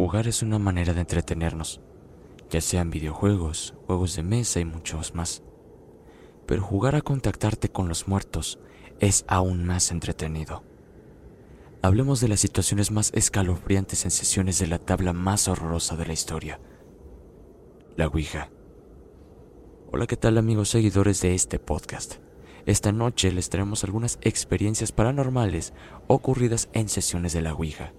Jugar es una manera de entretenernos, ya sean videojuegos, juegos de mesa y muchos más. Pero jugar a contactarte con los muertos es aún más entretenido. Hablemos de las situaciones más escalofriantes en sesiones de la tabla más horrorosa de la historia. La Ouija. Hola, ¿qué tal amigos seguidores de este podcast? Esta noche les traemos algunas experiencias paranormales ocurridas en sesiones de la Ouija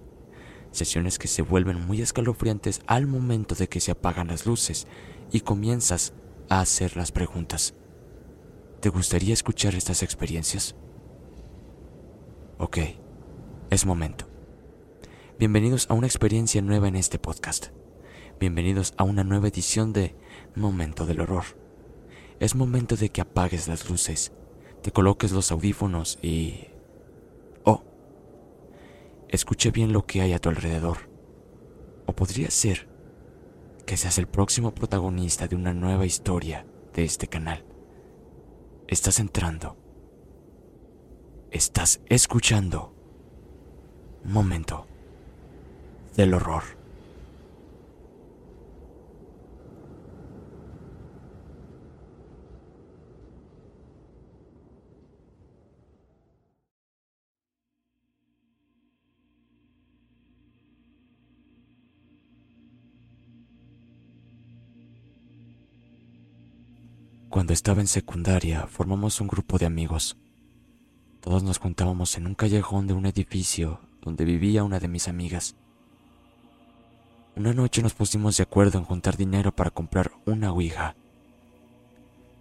sesiones que se vuelven muy escalofriantes al momento de que se apagan las luces y comienzas a hacer las preguntas. ¿Te gustaría escuchar estas experiencias? Ok, es momento. Bienvenidos a una experiencia nueva en este podcast. Bienvenidos a una nueva edición de Momento del Horror. Es momento de que apagues las luces, te coloques los audífonos y escuche bien lo que hay a tu alrededor. O podría ser que seas el próximo protagonista de una nueva historia de este canal. Estás entrando. Estás escuchando. Momento del horror. Cuando estaba en secundaria, formamos un grupo de amigos. Todos nos juntábamos en un callejón de un edificio donde vivía una de mis amigas. Una noche nos pusimos de acuerdo en juntar dinero para comprar una Ouija.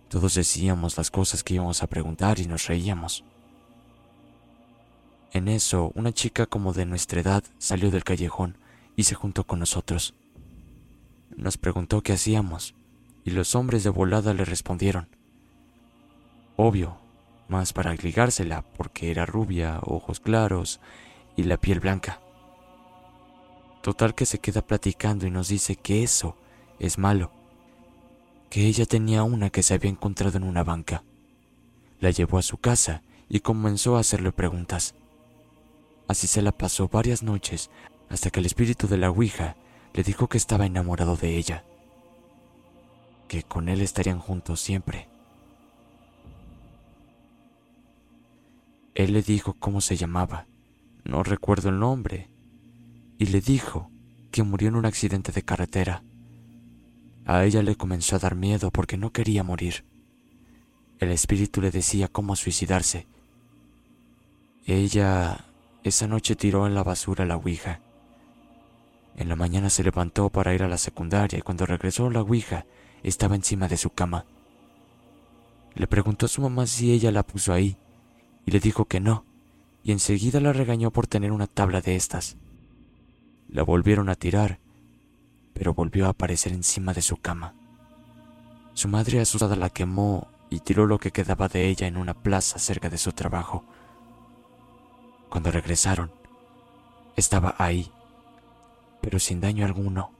Todos decíamos las cosas que íbamos a preguntar y nos reíamos. En eso, una chica como de nuestra edad salió del callejón y se juntó con nosotros. Nos preguntó qué hacíamos y los hombres de volada le respondieron. Obvio, más para ligársela porque era rubia, ojos claros y la piel blanca. Total que se queda platicando y nos dice que eso es malo, que ella tenía una que se había encontrado en una banca. La llevó a su casa y comenzó a hacerle preguntas. Así se la pasó varias noches hasta que el espíritu de la Ouija le dijo que estaba enamorado de ella que con él estarían juntos siempre. Él le dijo cómo se llamaba, no recuerdo el nombre, y le dijo que murió en un accidente de carretera. A ella le comenzó a dar miedo porque no quería morir. El espíritu le decía cómo suicidarse. Ella esa noche tiró en la basura la Ouija. En la mañana se levantó para ir a la secundaria y cuando regresó la Ouija estaba encima de su cama. Le preguntó a su mamá si ella la puso ahí, y le dijo que no, y enseguida la regañó por tener una tabla de estas. La volvieron a tirar, pero volvió a aparecer encima de su cama. Su madre asustada la quemó y tiró lo que quedaba de ella en una plaza cerca de su trabajo. Cuando regresaron, estaba ahí, pero sin daño alguno.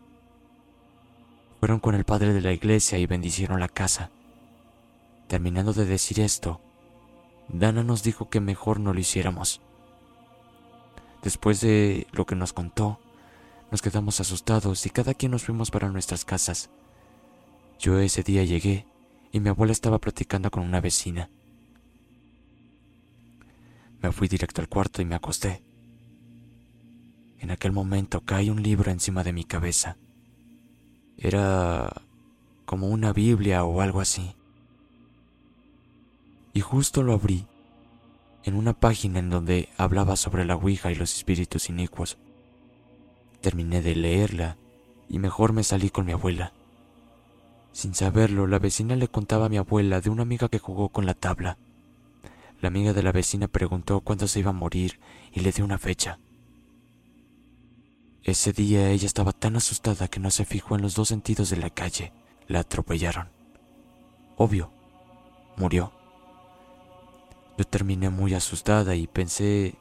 Fueron con el padre de la iglesia y bendicieron la casa. Terminando de decir esto, Dana nos dijo que mejor no lo hiciéramos. Después de lo que nos contó, nos quedamos asustados y cada quien nos fuimos para nuestras casas. Yo ese día llegué y mi abuela estaba platicando con una vecina. Me fui directo al cuarto y me acosté. En aquel momento cae un libro encima de mi cabeza. Era como una Biblia o algo así. Y justo lo abrí en una página en donde hablaba sobre la Ouija y los espíritus inicuos. Terminé de leerla y mejor me salí con mi abuela. Sin saberlo, la vecina le contaba a mi abuela de una amiga que jugó con la tabla. La amiga de la vecina preguntó cuándo se iba a morir y le dio una fecha. Ese día ella estaba tan asustada que no se fijó en los dos sentidos de la calle. La atropellaron. Obvio, murió. Yo terminé muy asustada y pensé...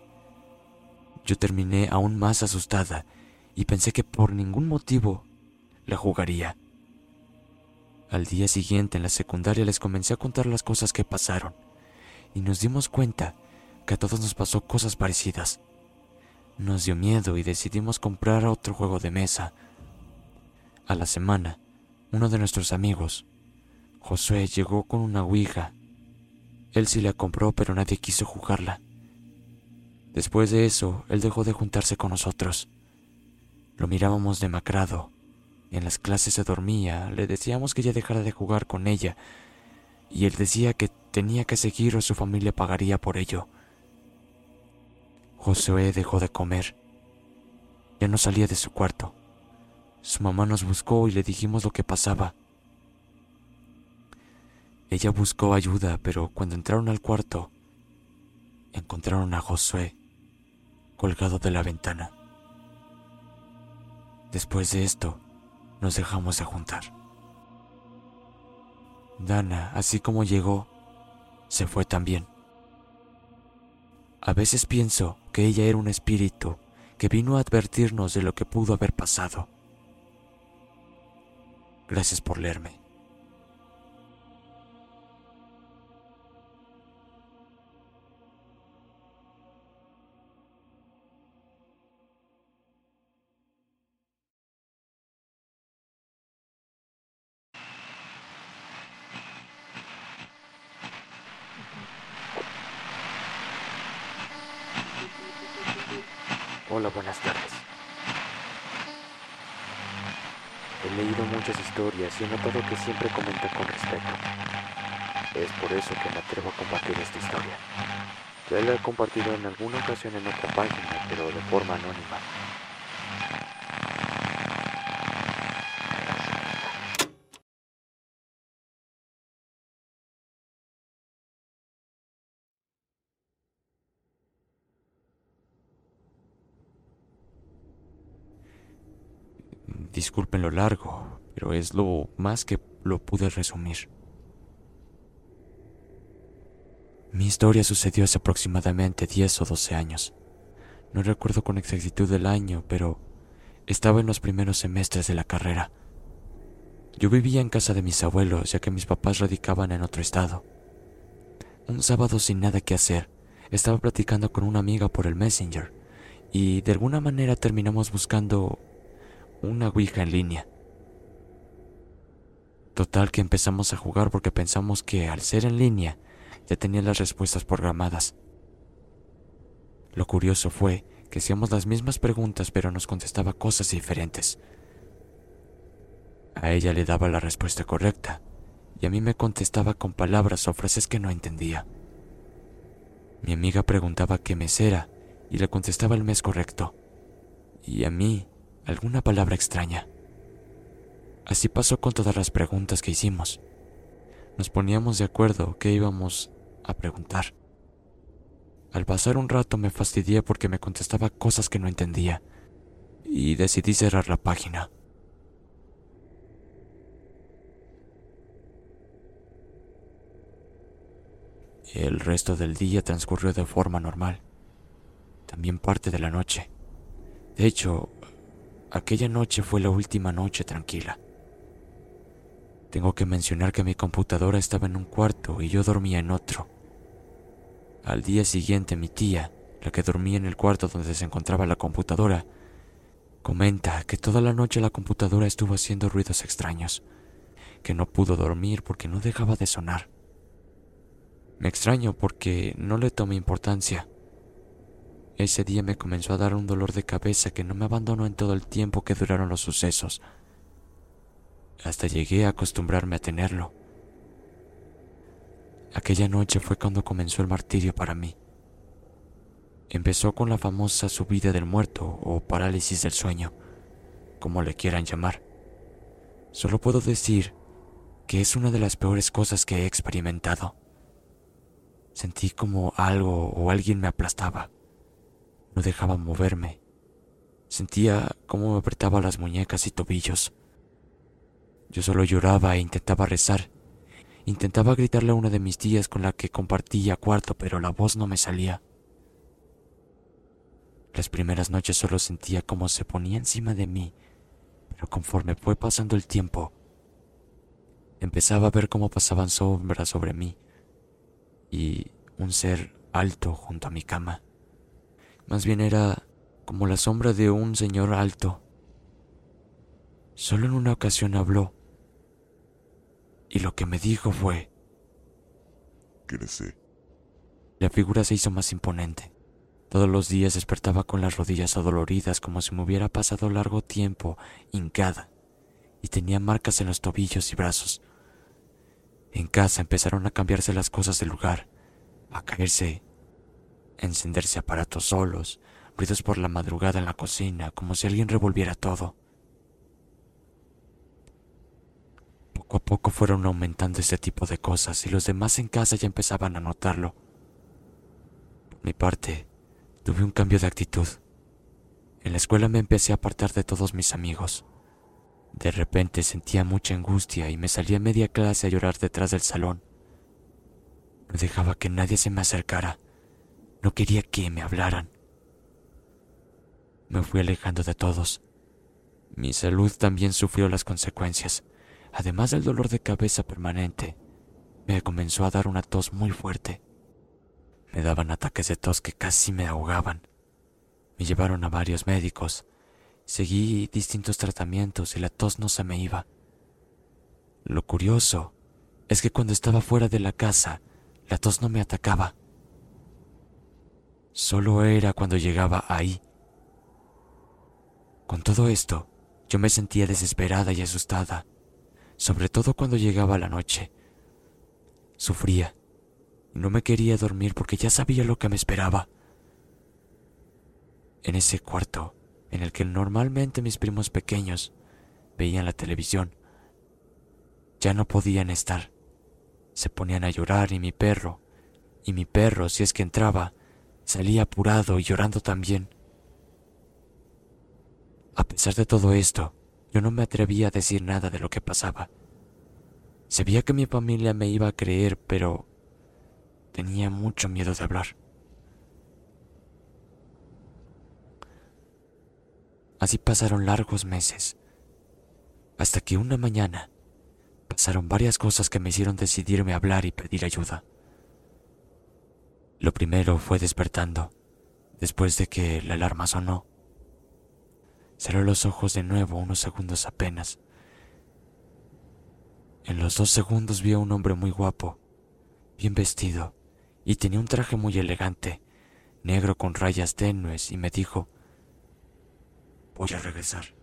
Yo terminé aún más asustada y pensé que por ningún motivo la jugaría. Al día siguiente en la secundaria les comencé a contar las cosas que pasaron y nos dimos cuenta que a todos nos pasó cosas parecidas. Nos dio miedo y decidimos comprar otro juego de mesa. A la semana, uno de nuestros amigos, Josué, llegó con una Ouija. Él sí la compró, pero nadie quiso jugarla. Después de eso, él dejó de juntarse con nosotros. Lo mirábamos demacrado en las clases se dormía, le decíamos que ya dejara de jugar con ella, y él decía que tenía que seguir o su familia pagaría por ello. Josué dejó de comer. Ya no salía de su cuarto. Su mamá nos buscó y le dijimos lo que pasaba. Ella buscó ayuda, pero cuando entraron al cuarto, encontraron a Josué colgado de la ventana. Después de esto, nos dejamos de juntar. Dana, así como llegó, se fue también. A veces pienso que ella era un espíritu que vino a advertirnos de lo que pudo haber pasado. Gracias por leerme. He leído muchas historias y he notado que siempre comentan con respeto. Es por eso que me atrevo a compartir esta historia. Ya la he compartido en alguna ocasión en otra página, pero de forma anónima. Disculpen lo largo, pero es lo más que lo pude resumir. Mi historia sucedió hace aproximadamente 10 o 12 años. No recuerdo con exactitud el año, pero estaba en los primeros semestres de la carrera. Yo vivía en casa de mis abuelos, ya que mis papás radicaban en otro estado. Un sábado sin nada que hacer, estaba platicando con una amiga por el Messenger, y de alguna manera terminamos buscando una Ouija en línea. Total que empezamos a jugar porque pensamos que al ser en línea ya tenía las respuestas programadas. Lo curioso fue que hacíamos las mismas preguntas pero nos contestaba cosas diferentes. A ella le daba la respuesta correcta y a mí me contestaba con palabras o frases que no entendía. Mi amiga preguntaba qué mes era y le contestaba el mes correcto. Y a mí alguna palabra extraña. Así pasó con todas las preguntas que hicimos. Nos poníamos de acuerdo qué íbamos a preguntar. Al pasar un rato me fastidié porque me contestaba cosas que no entendía y decidí cerrar la página. El resto del día transcurrió de forma normal, también parte de la noche. De hecho, Aquella noche fue la última noche tranquila. Tengo que mencionar que mi computadora estaba en un cuarto y yo dormía en otro. Al día siguiente mi tía, la que dormía en el cuarto donde se encontraba la computadora, comenta que toda la noche la computadora estuvo haciendo ruidos extraños, que no pudo dormir porque no dejaba de sonar. Me extraño porque no le tomé importancia. Ese día me comenzó a dar un dolor de cabeza que no me abandonó en todo el tiempo que duraron los sucesos. Hasta llegué a acostumbrarme a tenerlo. Aquella noche fue cuando comenzó el martirio para mí. Empezó con la famosa subida del muerto o parálisis del sueño, como le quieran llamar. Solo puedo decir que es una de las peores cosas que he experimentado. Sentí como algo o alguien me aplastaba. No dejaba moverme. Sentía cómo me apretaba las muñecas y tobillos. Yo solo lloraba e intentaba rezar. Intentaba gritarle a una de mis tías con la que compartía cuarto, pero la voz no me salía. Las primeras noches solo sentía cómo se ponía encima de mí, pero conforme fue pasando el tiempo, empezaba a ver cómo pasaban sombras sobre mí y un ser alto junto a mi cama. Más bien era como la sombra de un señor alto. Solo en una ocasión habló, y lo que me dijo fue... Crece. La figura se hizo más imponente. Todos los días despertaba con las rodillas adoloridas como si me hubiera pasado largo tiempo hincada y tenía marcas en los tobillos y brazos. En casa empezaron a cambiarse las cosas del lugar, a caerse, encenderse aparatos solos, ruidos por la madrugada en la cocina, como si alguien revolviera todo. Poco a poco fueron aumentando este tipo de cosas y los demás en casa ya empezaban a notarlo. Por mi parte, tuve un cambio de actitud. En la escuela me empecé a apartar de todos mis amigos. De repente sentía mucha angustia y me salía media clase a llorar detrás del salón. No dejaba que nadie se me acercara. No quería que me hablaran. Me fui alejando de todos. Mi salud también sufrió las consecuencias. Además del dolor de cabeza permanente, me comenzó a dar una tos muy fuerte. Me daban ataques de tos que casi me ahogaban. Me llevaron a varios médicos. Seguí distintos tratamientos y la tos no se me iba. Lo curioso es que cuando estaba fuera de la casa, la tos no me atacaba. Solo era cuando llegaba ahí. Con todo esto, yo me sentía desesperada y asustada, sobre todo cuando llegaba la noche. Sufría no me quería dormir porque ya sabía lo que me esperaba. En ese cuarto, en el que normalmente mis primos pequeños veían la televisión, ya no podían estar. Se ponían a llorar y mi perro, y mi perro, si es que entraba, salía apurado y llorando también. A pesar de todo esto, yo no me atrevía a decir nada de lo que pasaba. Sabía que mi familia me iba a creer, pero Tenía mucho miedo de hablar. Así pasaron largos meses, hasta que una mañana pasaron varias cosas que me hicieron decidirme a hablar y pedir ayuda. Lo primero fue despertando, después de que la alarma sonó. Cerré los ojos de nuevo unos segundos apenas. En los dos segundos vi a un hombre muy guapo, bien vestido, y tenía un traje muy elegante, negro con rayas tenues, y me dijo, voy a regresar.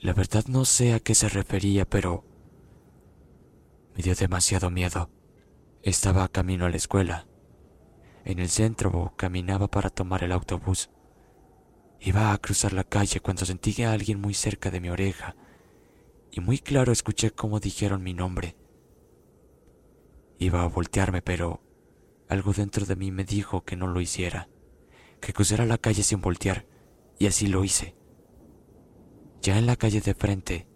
La verdad no sé a qué se refería, pero me dio demasiado miedo. Estaba camino a la escuela. En el centro caminaba para tomar el autobús. Iba a cruzar la calle cuando sentí a alguien muy cerca de mi oreja y muy claro escuché cómo dijeron mi nombre. Iba a voltearme, pero algo dentro de mí me dijo que no lo hiciera, que cruzara la calle sin voltear, y así lo hice. Ya en la calle de frente,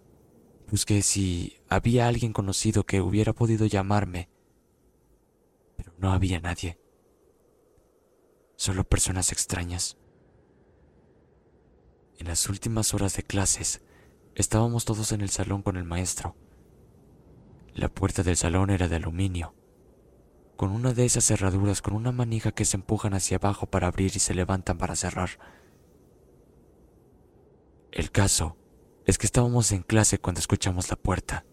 busqué si había alguien conocido que hubiera podido llamarme, pero no había nadie, solo personas extrañas. En las últimas horas de clases, estábamos todos en el salón con el maestro. La puerta del salón era de aluminio, con una de esas cerraduras con una manija que se empujan hacia abajo para abrir y se levantan para cerrar. El caso es que estábamos en clase cuando escuchamos la puerta.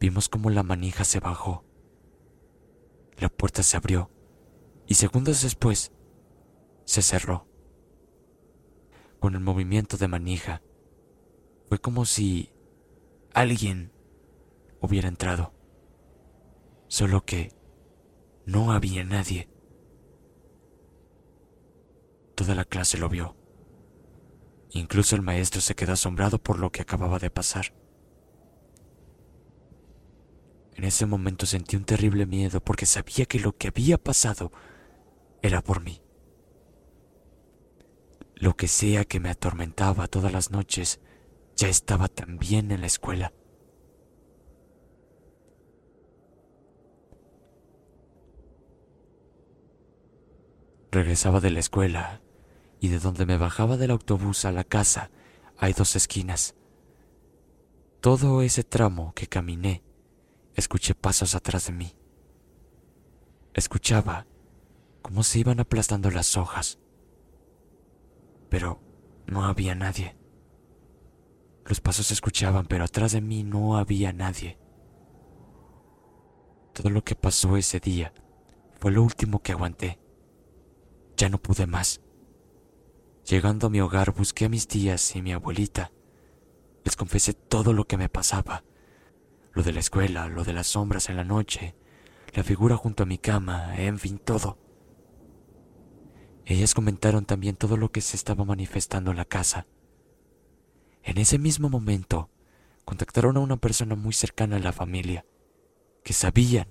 Vimos como la manija se bajó. La puerta se abrió y segundos después se cerró. Con el movimiento de manija, fue como si alguien hubiera entrado. Solo que no había nadie. Toda la clase lo vio. Incluso el maestro se quedó asombrado por lo que acababa de pasar. En ese momento sentí un terrible miedo porque sabía que lo que había pasado era por mí. Lo que sea que me atormentaba todas las noches ya estaba también en la escuela. Regresaba de la escuela y de donde me bajaba del autobús a la casa hay dos esquinas. Todo ese tramo que caminé, escuché pasos atrás de mí. Escuchaba cómo se iban aplastando las hojas, pero no había nadie. Los pasos se escuchaban, pero atrás de mí no había nadie. Todo lo que pasó ese día fue lo último que aguanté. Ya no pude más. Llegando a mi hogar busqué a mis tías y mi abuelita. Les confesé todo lo que me pasaba. Lo de la escuela, lo de las sombras en la noche, la figura junto a mi cama, en fin, todo. Ellas comentaron también todo lo que se estaba manifestando en la casa. En ese mismo momento, contactaron a una persona muy cercana a la familia, que sabían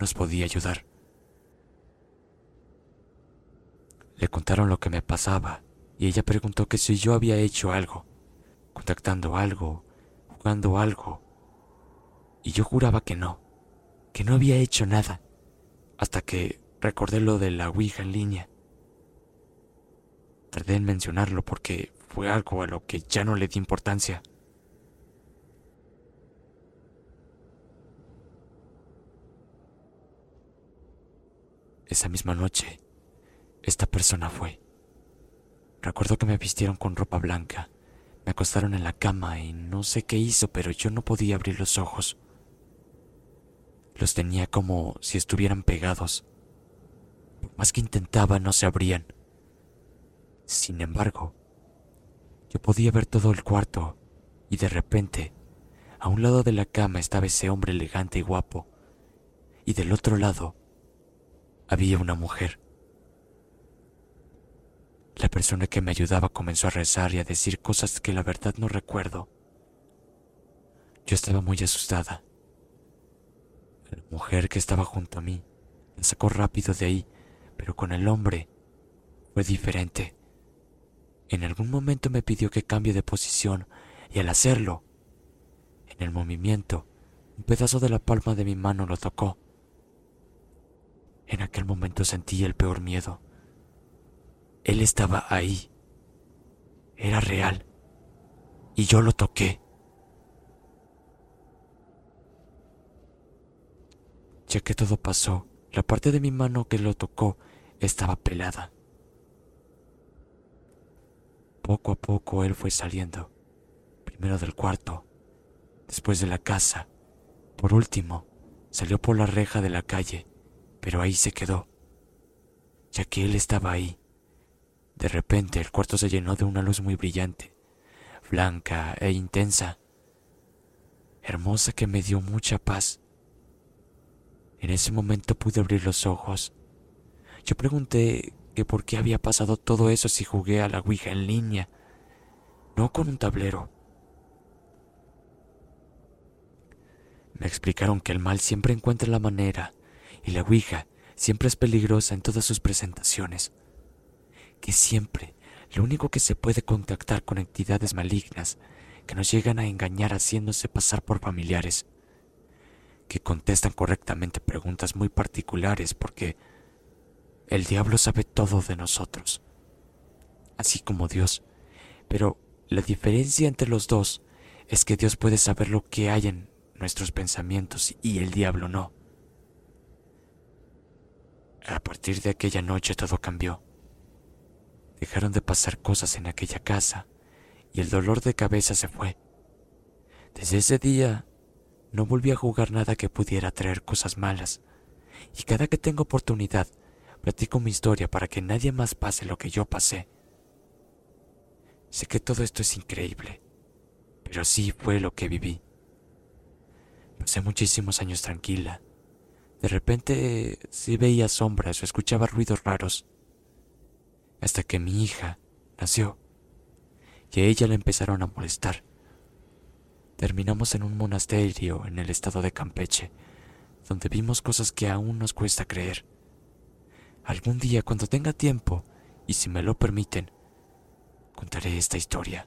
nos podía ayudar. Le contaron lo que me pasaba y ella preguntó que si yo había hecho algo, contactando algo, jugando algo. Y yo juraba que no, que no había hecho nada, hasta que recordé lo de la Ouija en línea. Tardé en mencionarlo porque fue algo a lo que ya no le di importancia. Esa misma noche, esta persona fue. Recuerdo que me vistieron con ropa blanca, me acostaron en la cama y no sé qué hizo, pero yo no podía abrir los ojos. Los tenía como si estuvieran pegados. Por más que intentaba, no se abrían. Sin embargo, yo podía ver todo el cuarto y de repente, a un lado de la cama estaba ese hombre elegante y guapo, y del otro lado había una mujer. La persona que me ayudaba comenzó a rezar y a decir cosas que la verdad no recuerdo. Yo estaba muy asustada. La mujer que estaba junto a mí la sacó rápido de ahí, pero con el hombre fue diferente. En algún momento me pidió que cambie de posición y al hacerlo, en el movimiento, un pedazo de la palma de mi mano lo tocó. En aquel momento sentí el peor miedo. Él estaba ahí. Era real. Y yo lo toqué. Ya que todo pasó, la parte de mi mano que lo tocó estaba pelada. Poco a poco él fue saliendo, primero del cuarto, después de la casa, por último, salió por la reja de la calle, pero ahí se quedó, ya que él estaba ahí, de repente el cuarto se llenó de una luz muy brillante, blanca e intensa, hermosa que me dio mucha paz. En ese momento pude abrir los ojos. Yo pregunté por qué había pasado todo eso si jugué a la Ouija en línea, no con un tablero. Me explicaron que el mal siempre encuentra la manera y la Ouija siempre es peligrosa en todas sus presentaciones que siempre lo único que se puede contactar con entidades malignas que nos llegan a engañar haciéndose pasar por familiares, que contestan correctamente preguntas muy particulares porque el diablo sabe todo de nosotros, así como Dios, pero la diferencia entre los dos es que Dios puede saber lo que hay en nuestros pensamientos y el diablo no. A partir de aquella noche todo cambió. Dejaron de pasar cosas en aquella casa y el dolor de cabeza se fue. Desde ese día no volví a jugar nada que pudiera traer cosas malas y cada que tengo oportunidad platico mi historia para que nadie más pase lo que yo pasé. Sé que todo esto es increíble, pero sí fue lo que viví. Pasé muchísimos años tranquila. De repente sí veía sombras o escuchaba ruidos raros Hasta que mi hija nació y a ella le empezaron a molestar. Terminamos en un monasterio en el estado de Campeche, donde vimos cosas que aún nos cuesta creer. Algún día, cuando tenga tiempo, y si me lo permiten, contaré esta historia.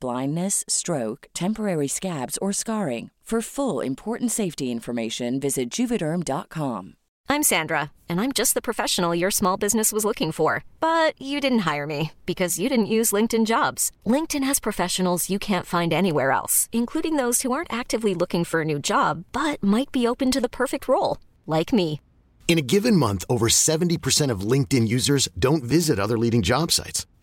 blindness, stroke, temporary scabs, or scarring. For full important safety information, visit juvederm.com. I'm Sandra, and I'm just the professional your small business was looking for. But you didn't hire me because you didn't use LinkedIn jobs. LinkedIn has professionals you can't find anywhere else, including those who aren't actively looking for a new job but might be open to the perfect role, like me. In a given month, over 70% of LinkedIn users don't visit other leading job sites.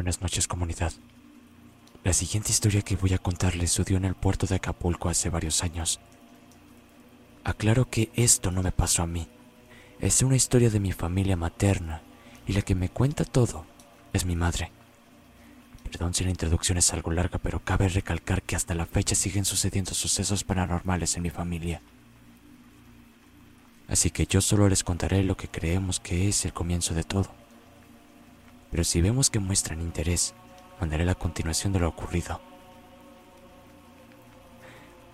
Buenas noches comunidad. La siguiente historia que voy a contarles sucedió en el puerto de Acapulco hace varios años. Aclaro que esto no me pasó a mí. Es una historia de mi familia materna y la que me cuenta todo es mi madre. Perdón si la introducción es algo larga, pero cabe recalcar que hasta la fecha siguen sucediendo sucesos paranormales en mi familia. Así que yo solo les contaré lo que creemos que es el comienzo de todo. Pero si vemos que muestran interés, mandaré la continuación de lo ocurrido.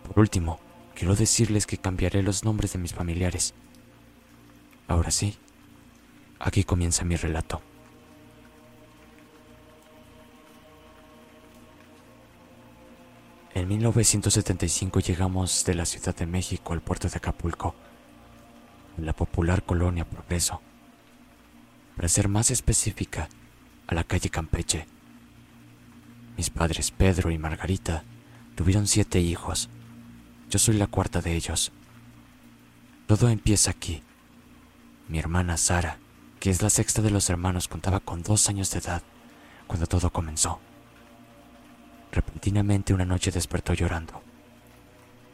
Por último, quiero decirles que cambiaré los nombres de mis familiares. Ahora sí, aquí comienza mi relato. En 1975 llegamos de la Ciudad de México al puerto de Acapulco, en la popular colonia Progreso. Para ser más específica, a la calle Campeche. Mis padres, Pedro y Margarita, tuvieron siete hijos. Yo soy la cuarta de ellos. Todo empieza aquí. Mi hermana Sara, que es la sexta de los hermanos, contaba con dos años de edad cuando todo comenzó. Repentinamente una noche despertó llorando.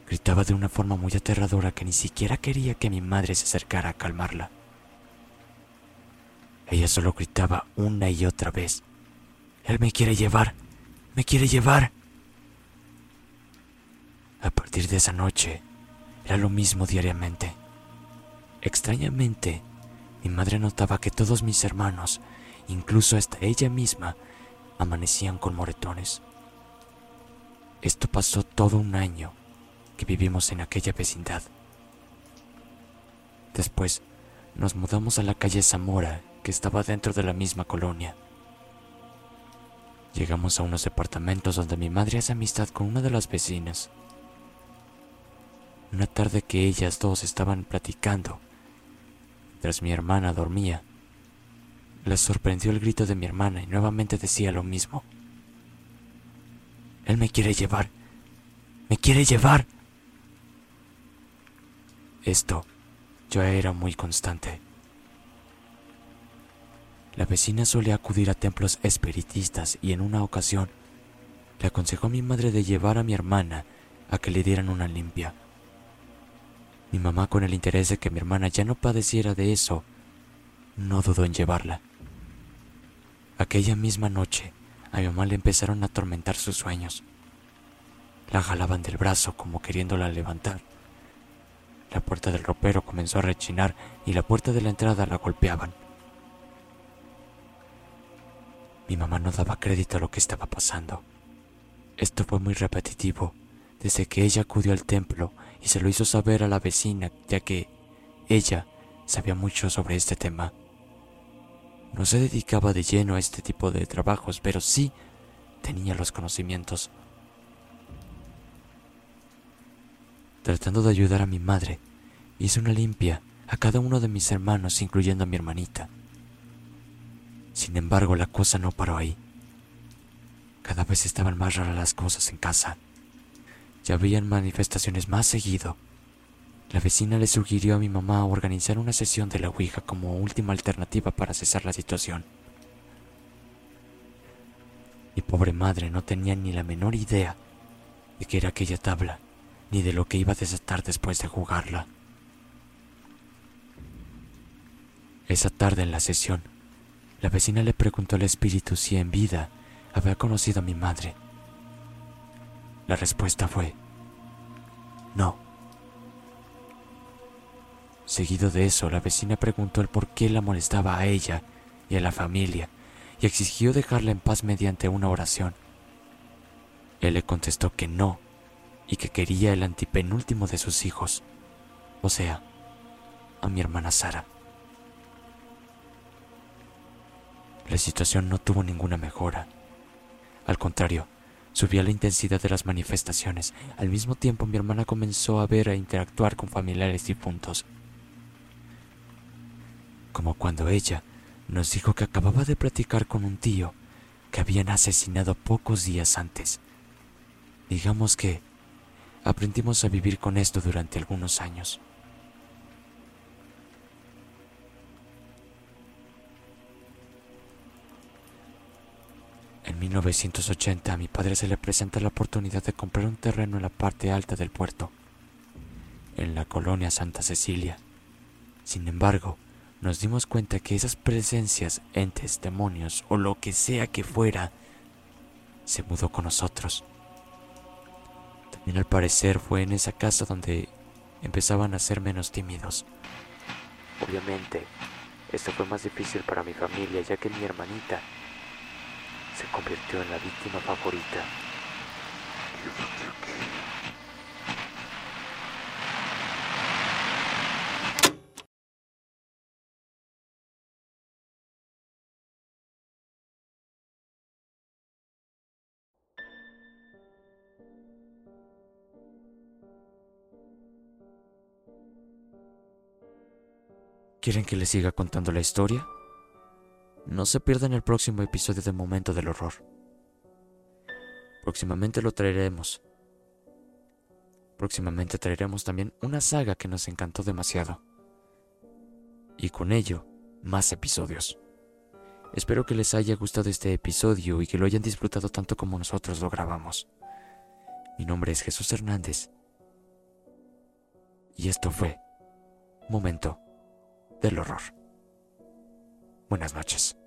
Gritaba de una forma muy aterradora que ni siquiera quería que mi madre se acercara a calmarla. Ella solo gritaba una y otra vez. Él me quiere llevar, me quiere llevar. A partir de esa noche, era lo mismo diariamente. Extrañamente, mi madre notaba que todos mis hermanos, incluso hasta ella misma, amanecían con moretones. Esto pasó todo un año que vivimos en aquella vecindad. Después, nos mudamos a la calle Zamora que estaba dentro de la misma colonia. Llegamos a unos departamentos donde mi madre hace amistad con una de las vecinas. Una tarde que ellas dos estaban platicando, mientras mi hermana dormía, les sorprendió el grito de mi hermana y nuevamente decía lo mismo. Él me quiere llevar, me quiere llevar. Esto ya era muy constante. La vecina solía acudir a templos espiritistas y en una ocasión le aconsejó a mi madre de llevar a mi hermana a que le dieran una limpia. Mi mamá, con el interés de que mi hermana ya no padeciera de eso, no dudó en llevarla. Aquella misma noche, a mi mamá le empezaron a atormentar sus sueños. La jalaban del brazo como queriéndola levantar. La puerta del ropero comenzó a rechinar y la puerta de la entrada la golpeaban. Mi mamá no daba crédito a lo que estaba pasando. Esto fue muy repetitivo desde que ella acudió al templo y se lo hizo saber a la vecina, ya que ella sabía mucho sobre este tema. No se dedicaba de lleno a este tipo de trabajos, pero sí tenía los conocimientos. Tratando de ayudar a mi madre, hice una limpia a cada uno de mis hermanos, incluyendo a mi hermanita. Sin embargo, la cosa no paró ahí. Cada vez estaban más raras las cosas en casa. Ya habían manifestaciones más seguido. La vecina le sugirió a mi mamá organizar una sesión de la Ouija como última alternativa para cesar la situación. Mi pobre madre no tenía ni la menor idea de qué era aquella tabla ni de lo que iba a desatar después de jugarla. Esa tarde en la sesión, la vecina le preguntó al espíritu si en vida había conocido a mi madre. La respuesta fue, no. Seguido de eso, la vecina preguntó el por qué la molestaba a ella y a la familia y exigió dejarla en paz mediante una oración. Él le contestó que no, y que quería el antipenúltimo de sus hijos, o sea, a mi hermana Sara. La situación no tuvo ninguna mejora. Al contrario, subía la intensidad de las manifestaciones. Al mismo tiempo mi hermana comenzó a ver e interactuar con familiares difuntos. Como cuando ella nos dijo que acababa de platicar con un tío que habían asesinado pocos días antes. Digamos que aprendimos a vivir con esto durante algunos años. 1980 a mi padre se le presenta la oportunidad de comprar un terreno en la parte alta del puerto, en la colonia Santa Cecilia. Sin embargo, nos dimos cuenta que esas presencias, entes, demonios o lo que sea que fuera, se mudó con nosotros. También al parecer fue en esa casa donde empezaban a ser menos tímidos. Obviamente, esto fue más difícil para mi familia ya que mi hermanita se convirtió en la víctima favorita. ¿Quieren que les siga contando la historia? No se pierdan el próximo episodio de Momento del Horror. Próximamente lo traeremos. Próximamente traeremos también una saga que nos encantó demasiado. Y con ello, más episodios. Espero que les haya gustado este episodio y que lo hayan disfrutado tanto como nosotros lo grabamos. Mi nombre es Jesús Hernández. Y esto fue Momento del horror. Buenas noches.